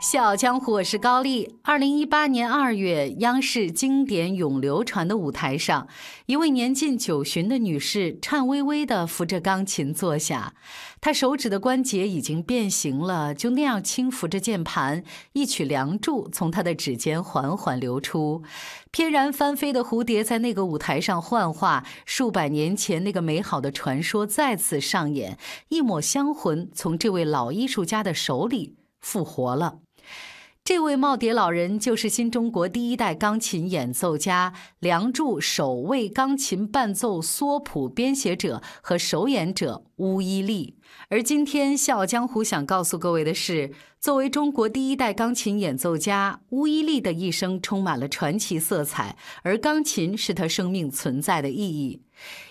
笑江湖，我是高丽。二零一八年二月，央视经典永流传的舞台上，一位年近九旬的女士颤巍巍地扶着钢琴坐下，她手指的关节已经变形了，就那样轻抚着键盘，一曲《梁祝》从她的指尖缓缓流出。翩然翻飞的蝴蝶在那个舞台上幻化，数百年前那个美好的传说再次上演，一抹香魂从这位老艺术家的手里复活了。这位耄耋老人就是新中国第一代钢琴演奏家、《梁祝》首位钢琴伴奏缩谱编写者和首演者巫一力。而今天《笑傲江湖》想告诉各位的是，作为中国第一代钢琴演奏家，巫一力的一生充满了传奇色彩，而钢琴是他生命存在的意义。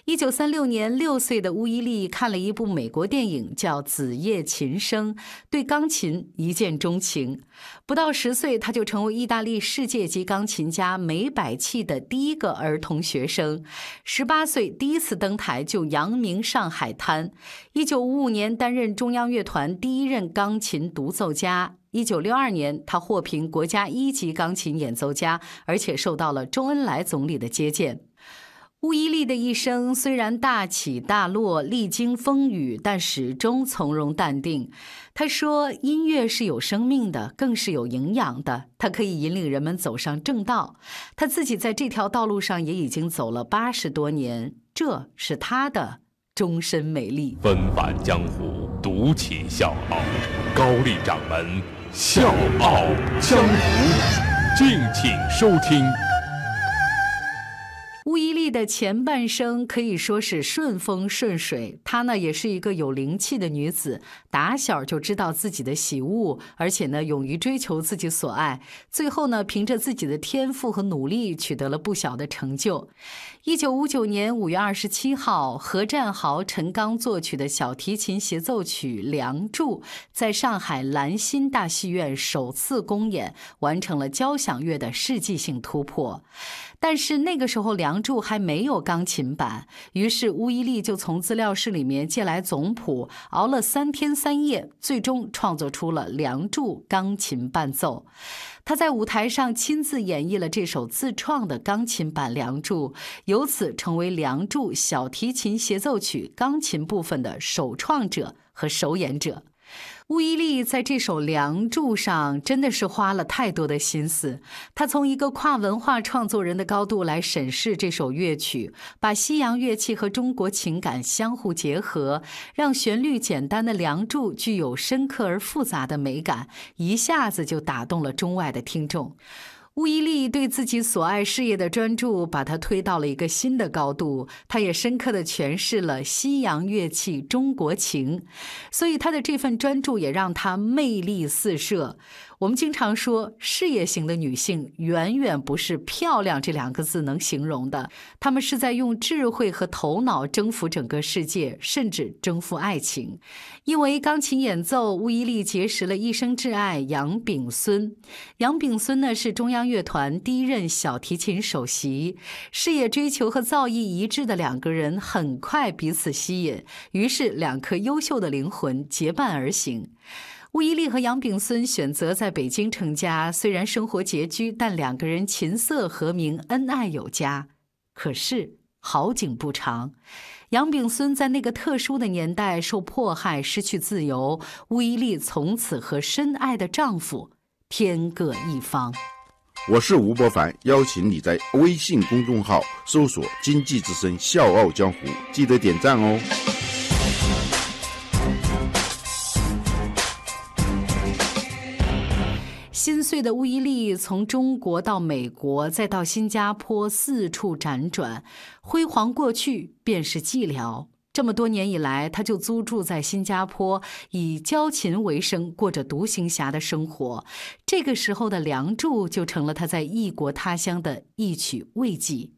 一九三六年，六岁的巫一力看了一部美国电影，叫《子夜琴声》，对钢琴一见钟情。不到十岁，他就成为意大利世界级钢琴家梅百器的第一个儿童学生。十八岁，第一次登台就扬名上海滩。一九五五年，担任中央乐团第一任钢琴独奏家。一九六二年，他获评国家一级钢琴演奏家，而且受到了周恩来总理的接见。巫一力的一生虽然大起大落，历经风雨，但始终从容淡定。他说：“音乐是有生命的，更是有营养的。它可以引领人们走上正道。他自己在这条道路上也已经走了八十多年，这是他的终身美丽。”纷繁江湖，独起笑傲。高丽掌门笑傲江湖，敬请收听。巫一力的前半生可以说是顺风顺水，她呢也是一个有灵气的女子，打小就知道自己的喜恶，而且呢勇于追求自己所爱，最后呢凭着自己的天赋和努力取得了不小的成就。一九五九年五月二十七号，何占豪、陈刚作曲的小提琴协奏曲《梁祝》在上海兰心大戏院首次公演，完成了交响乐的世纪性突破。但是那个时候，《梁梁祝》还没有钢琴版，于是巫一力就从资料室里面借来总谱，熬了三天三夜，最终创作出了《梁祝》钢琴伴奏。他在舞台上亲自演绎了这首自创的钢琴版《梁祝》，由此成为《梁祝》小提琴协奏曲钢琴部分的首创者和首演者。巫漪丽在这首《梁祝》上真的是花了太多的心思。他从一个跨文化创作人的高度来审视这首乐曲，把西洋乐器和中国情感相互结合，让旋律简单的《梁祝》具有深刻而复杂的美感，一下子就打动了中外的听众。巫漪丽对自己所爱事业的专注，把他推到了一个新的高度。他也深刻地诠释了西洋乐器中国情，所以他的这份专注也让他魅力四射。我们经常说，事业型的女性远远不是漂亮这两个字能形容的，她们是在用智慧和头脑征服整个世界，甚至征服爱情。因为钢琴演奏，巫一力结识了一生挚爱杨炳孙。杨炳孙呢是中央乐团第一任小提琴首席，事业追求和造诣一致的两个人很快彼此吸引，于是两颗优秀的灵魂结伴而行。吴一力和杨炳孙选择在北京成家，虽然生活拮据，但两个人琴瑟和鸣，恩爱有加。可是好景不长，杨炳孙在那个特殊的年代受迫害，失去自由。吴一力从此和深爱的丈夫天各一方。我是吴伯凡，邀请你在微信公众号搜索“经济之声笑傲江湖”，记得点赞哦。心碎的巫一力从中国到美国，再到新加坡，四处辗转，辉煌过去便是寂寥。这么多年以来，他就租住在新加坡，以教琴为生，过着独行侠的生活。这个时候的《梁祝》就成了他在异国他乡的一曲慰藉。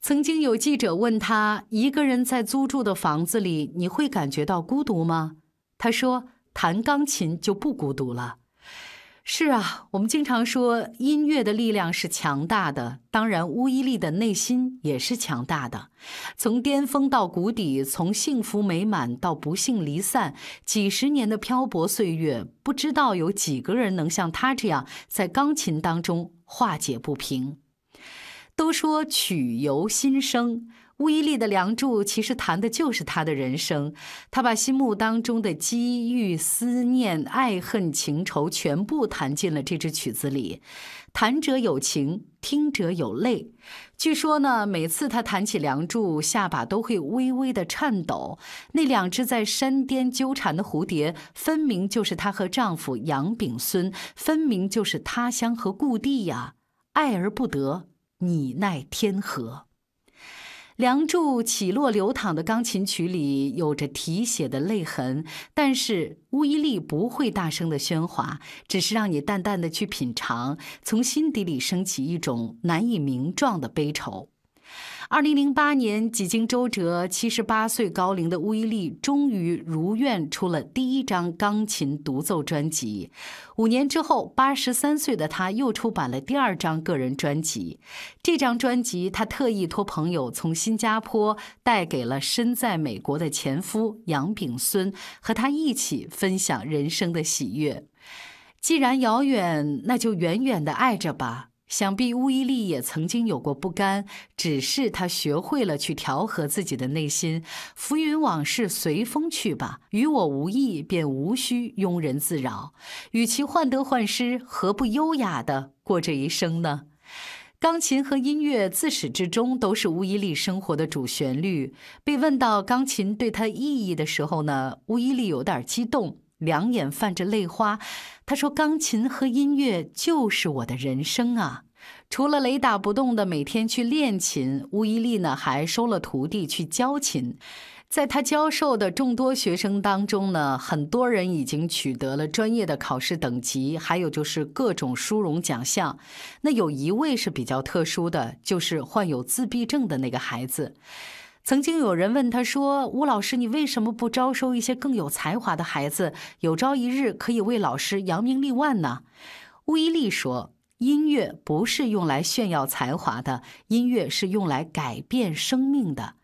曾经有记者问他：“一个人在租住的房子里，你会感觉到孤独吗？”他说：“弹钢琴就不孤独了。”是啊，我们经常说音乐的力量是强大的，当然巫伊丽的内心也是强大的。从巅峰到谷底，从幸福美满到不幸离散，几十年的漂泊岁月，不知道有几个人能像她这样在钢琴当中化解不平。都说曲由心生。巫伊丽的《梁祝》其实谈的就是他的人生，他把心目当中的机遇、思念、爱恨情仇全部弹进了这支曲子里。弹者有情，听者有泪。据说呢，每次他弹起《梁祝》，下巴都会微微的颤抖。那两只在山巅纠缠的蝴蝶，分明就是她和丈夫杨炳孙，分明就是他乡和故地呀！爱而不得，你奈天何？《梁祝》起落流淌的钢琴曲里有着啼血的泪痕，但是巫伊丽不会大声的喧哗，只是让你淡淡的去品尝，从心底里升起一种难以名状的悲愁。二零零八年，几经周折，七十八岁高龄的巫伊丽终于如愿出了第一张钢琴独奏专辑。五年之后，八十三岁的她又出版了第二张个人专辑。这张专辑，她特意托朋友从新加坡带给了身在美国的前夫杨炳孙，和他一起分享人生的喜悦。既然遥远，那就远远的爱着吧。想必巫伊丽也曾经有过不甘，只是她学会了去调和自己的内心，浮云往事随风去吧，与我无异，便无需庸人自扰。与其患得患失，何不优雅的过这一生呢？钢琴和音乐自始至终都是巫伊丽生活的主旋律。被问到钢琴对她意义的时候呢，巫伊丽有点激动。两眼泛着泪花，他说：“钢琴和音乐就是我的人生啊！除了雷打不动的每天去练琴，乌伊利呢还收了徒弟去教琴。在他教授的众多学生当中呢，很多人已经取得了专业的考试等级，还有就是各种殊荣奖项。那有一位是比较特殊的，就是患有自闭症的那个孩子。”曾经有人问他说：“吴老师，你为什么不招收一些更有才华的孩子，有朝一日可以为老师扬名立万呢？”巫伊丽说：“音乐不是用来炫耀才华的，音乐是用来改变生命的。”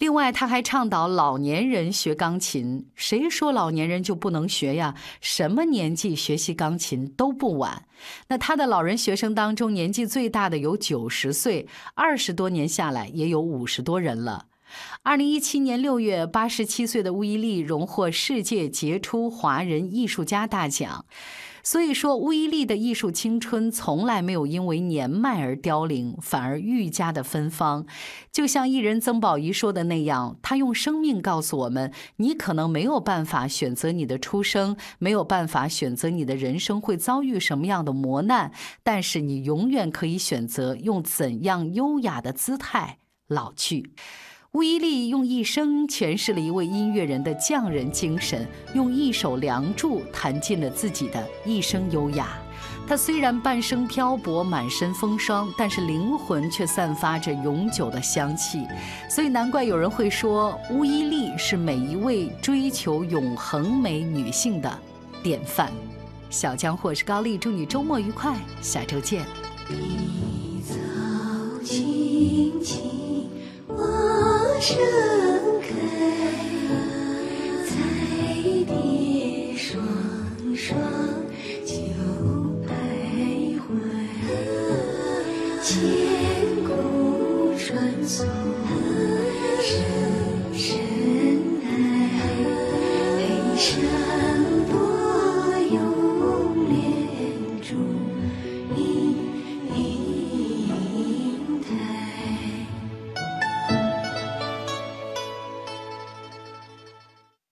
另外，他还倡导老年人学钢琴。谁说老年人就不能学呀？什么年纪学习钢琴都不晚。那他的老人学生当中，年纪最大的有九十岁，二十多年下来也有五十多人了。二零一七年六月，八十七岁的巫伊丽荣获世界杰出华人艺术家大奖。所以说，巫伊丽的艺术青春从来没有因为年迈而凋零，反而愈加的芬芳。就像艺人曾宝仪说的那样，他用生命告诉我们：你可能没有办法选择你的出生，没有办法选择你的人生会遭遇什么样的磨难，但是你永远可以选择用怎样优雅的姿态老去。巫伊丽用一生诠释了一位音乐人的匠人精神，用一首《梁祝》弹尽了自己的一生优雅。他虽然半生漂泊，满身风霜，但是灵魂却散发着永久的香气。所以难怪有人会说，巫伊丽是每一位追求永恒美女性的典范。小江或是高丽，祝你周末愉快，下周见。盛这